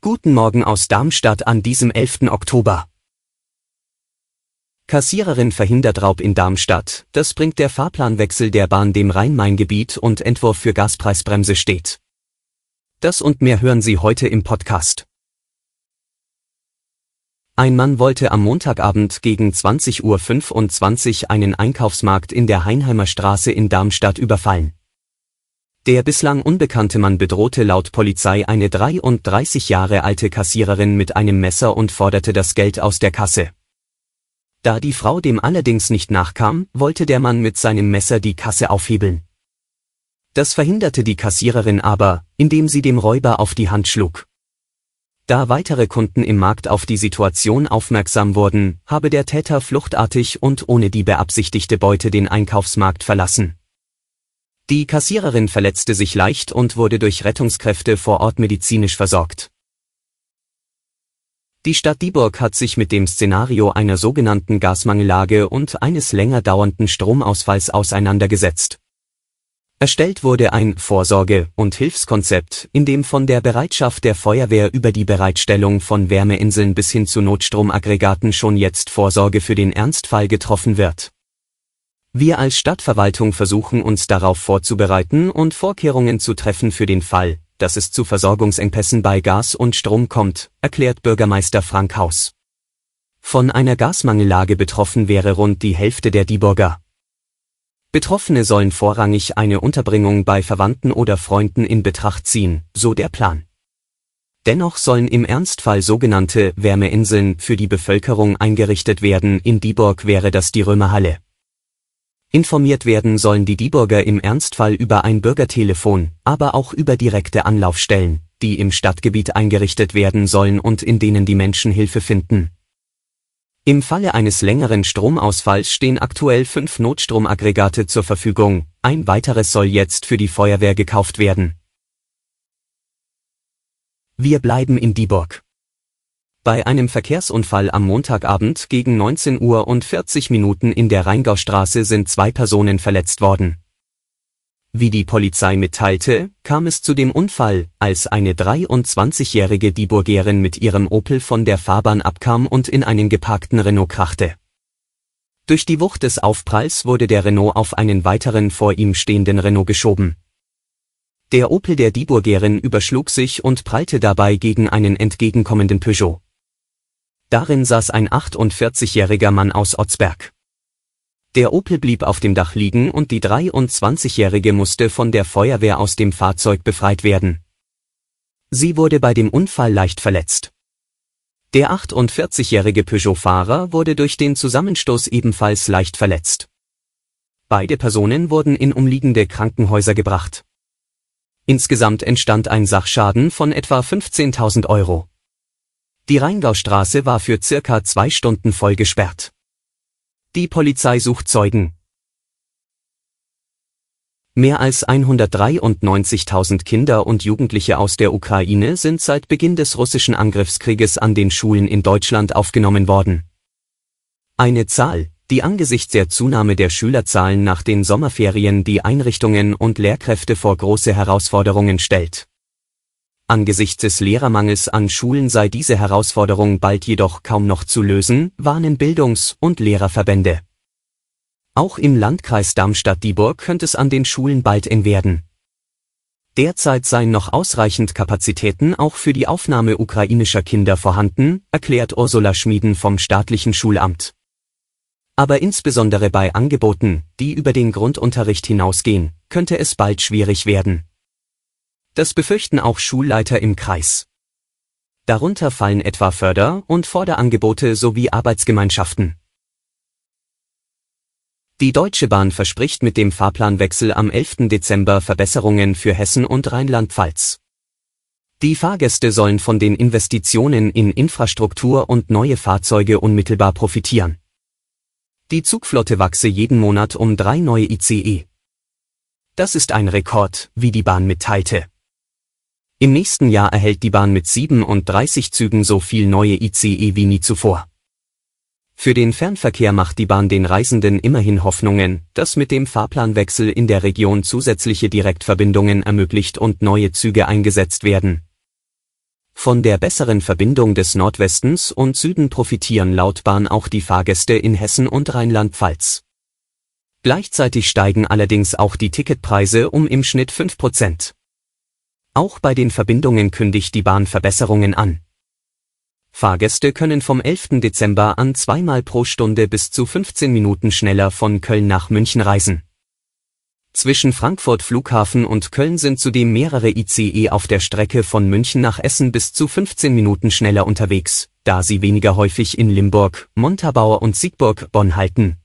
Guten Morgen aus Darmstadt an diesem 11. Oktober. Kassiererin verhindert Raub in Darmstadt. Das bringt der Fahrplanwechsel der Bahn dem Rhein-Main-Gebiet und Entwurf für Gaspreisbremse steht. Das und mehr hören Sie heute im Podcast. Ein Mann wollte am Montagabend gegen 20.25 Uhr einen Einkaufsmarkt in der Heinheimer Straße in Darmstadt überfallen. Der bislang unbekannte Mann bedrohte laut Polizei eine 33 Jahre alte Kassiererin mit einem Messer und forderte das Geld aus der Kasse. Da die Frau dem allerdings nicht nachkam, wollte der Mann mit seinem Messer die Kasse aufhebeln. Das verhinderte die Kassiererin aber, indem sie dem Räuber auf die Hand schlug. Da weitere Kunden im Markt auf die Situation aufmerksam wurden, habe der Täter fluchtartig und ohne die beabsichtigte Beute den Einkaufsmarkt verlassen. Die Kassiererin verletzte sich leicht und wurde durch Rettungskräfte vor Ort medizinisch versorgt. Die Stadt Dieburg hat sich mit dem Szenario einer sogenannten Gasmangellage und eines länger dauernden Stromausfalls auseinandergesetzt. Erstellt wurde ein Vorsorge- und Hilfskonzept, in dem von der Bereitschaft der Feuerwehr über die Bereitstellung von Wärmeinseln bis hin zu Notstromaggregaten schon jetzt Vorsorge für den Ernstfall getroffen wird. Wir als Stadtverwaltung versuchen uns darauf vorzubereiten und Vorkehrungen zu treffen für den Fall, dass es zu Versorgungsengpässen bei Gas und Strom kommt, erklärt Bürgermeister Frank Haus. Von einer Gasmangellage betroffen wäre rund die Hälfte der Dieburger. Betroffene sollen vorrangig eine Unterbringung bei Verwandten oder Freunden in Betracht ziehen, so der Plan. Dennoch sollen im Ernstfall sogenannte Wärmeinseln für die Bevölkerung eingerichtet werden, in Dieburg wäre das die Römerhalle. Informiert werden sollen die Dieburger im Ernstfall über ein Bürgertelefon, aber auch über direkte Anlaufstellen, die im Stadtgebiet eingerichtet werden sollen und in denen die Menschen Hilfe finden. Im Falle eines längeren Stromausfalls stehen aktuell fünf Notstromaggregate zur Verfügung, ein weiteres soll jetzt für die Feuerwehr gekauft werden. Wir bleiben in Dieburg. Bei einem Verkehrsunfall am Montagabend gegen 19 Uhr und 40 Minuten in der Rheingaustraße sind zwei Personen verletzt worden. Wie die Polizei mitteilte, kam es zu dem Unfall, als eine 23-jährige Dieburgerin mit ihrem Opel von der Fahrbahn abkam und in einen geparkten Renault krachte. Durch die Wucht des Aufpralls wurde der Renault auf einen weiteren vor ihm stehenden Renault geschoben. Der Opel der Dieburgerin überschlug sich und prallte dabei gegen einen entgegenkommenden Peugeot. Darin saß ein 48-jähriger Mann aus Otzberg. Der Opel blieb auf dem Dach liegen und die 23-jährige musste von der Feuerwehr aus dem Fahrzeug befreit werden. Sie wurde bei dem Unfall leicht verletzt. Der 48-jährige Peugeot-Fahrer wurde durch den Zusammenstoß ebenfalls leicht verletzt. Beide Personen wurden in umliegende Krankenhäuser gebracht. Insgesamt entstand ein Sachschaden von etwa 15.000 Euro. Die Rheingaustraße war für circa zwei Stunden voll gesperrt. Die Polizei sucht Zeugen. Mehr als 193.000 Kinder und Jugendliche aus der Ukraine sind seit Beginn des russischen Angriffskrieges an den Schulen in Deutschland aufgenommen worden. Eine Zahl, die angesichts der Zunahme der Schülerzahlen nach den Sommerferien die Einrichtungen und Lehrkräfte vor große Herausforderungen stellt. Angesichts des Lehrermangels an Schulen sei diese Herausforderung bald jedoch kaum noch zu lösen, warnen Bildungs- und Lehrerverbände. Auch im Landkreis Darmstadt-Dieburg könnte es an den Schulen bald eng werden. Derzeit seien noch ausreichend Kapazitäten auch für die Aufnahme ukrainischer Kinder vorhanden, erklärt Ursula Schmieden vom staatlichen Schulamt. Aber insbesondere bei Angeboten, die über den Grundunterricht hinausgehen, könnte es bald schwierig werden. Das befürchten auch Schulleiter im Kreis. Darunter fallen etwa Förder- und Vorderangebote sowie Arbeitsgemeinschaften. Die Deutsche Bahn verspricht mit dem Fahrplanwechsel am 11. Dezember Verbesserungen für Hessen und Rheinland-Pfalz. Die Fahrgäste sollen von den Investitionen in Infrastruktur und neue Fahrzeuge unmittelbar profitieren. Die Zugflotte wachse jeden Monat um drei neue ICE. Das ist ein Rekord, wie die Bahn mitteilte. Im nächsten Jahr erhält die Bahn mit 37 Zügen so viel neue ICE wie nie zuvor. Für den Fernverkehr macht die Bahn den Reisenden immerhin Hoffnungen, dass mit dem Fahrplanwechsel in der Region zusätzliche Direktverbindungen ermöglicht und neue Züge eingesetzt werden. Von der besseren Verbindung des Nordwestens und Süden profitieren laut Bahn auch die Fahrgäste in Hessen und Rheinland-Pfalz. Gleichzeitig steigen allerdings auch die Ticketpreise um im Schnitt 5 Prozent. Auch bei den Verbindungen kündigt die Bahn Verbesserungen an. Fahrgäste können vom 11. Dezember an zweimal pro Stunde bis zu 15 Minuten schneller von Köln nach München reisen. Zwischen Frankfurt Flughafen und Köln sind zudem mehrere ICE auf der Strecke von München nach Essen bis zu 15 Minuten schneller unterwegs, da sie weniger häufig in Limburg, Montabaur und Siegburg-Bonn halten.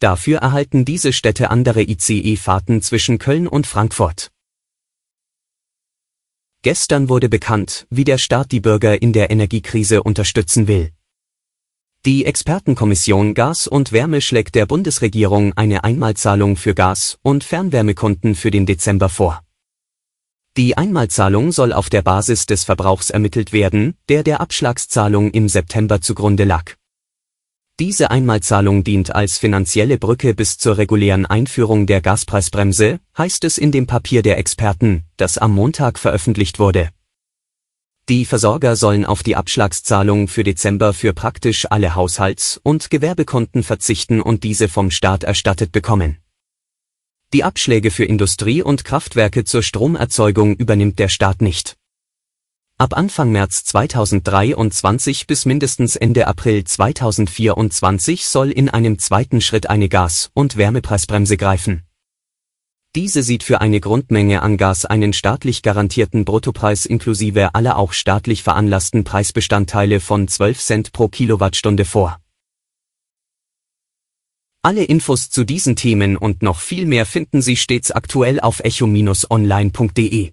Dafür erhalten diese Städte andere ICE-Fahrten zwischen Köln und Frankfurt. Gestern wurde bekannt, wie der Staat die Bürger in der Energiekrise unterstützen will. Die Expertenkommission Gas und Wärme schlägt der Bundesregierung eine Einmalzahlung für Gas- und Fernwärmekunden für den Dezember vor. Die Einmalzahlung soll auf der Basis des Verbrauchs ermittelt werden, der der Abschlagszahlung im September zugrunde lag. Diese Einmalzahlung dient als finanzielle Brücke bis zur regulären Einführung der Gaspreisbremse, heißt es in dem Papier der Experten, das am Montag veröffentlicht wurde. Die Versorger sollen auf die Abschlagszahlung für Dezember für praktisch alle Haushalts- und Gewerbekonten verzichten und diese vom Staat erstattet bekommen. Die Abschläge für Industrie und Kraftwerke zur Stromerzeugung übernimmt der Staat nicht. Ab Anfang März 2023 bis mindestens Ende April 2024 soll in einem zweiten Schritt eine Gas- und Wärmepreisbremse greifen. Diese sieht für eine Grundmenge an Gas einen staatlich garantierten Bruttopreis inklusive aller auch staatlich veranlassten Preisbestandteile von 12 Cent pro Kilowattstunde vor. Alle Infos zu diesen Themen und noch viel mehr finden Sie stets aktuell auf echo-online.de.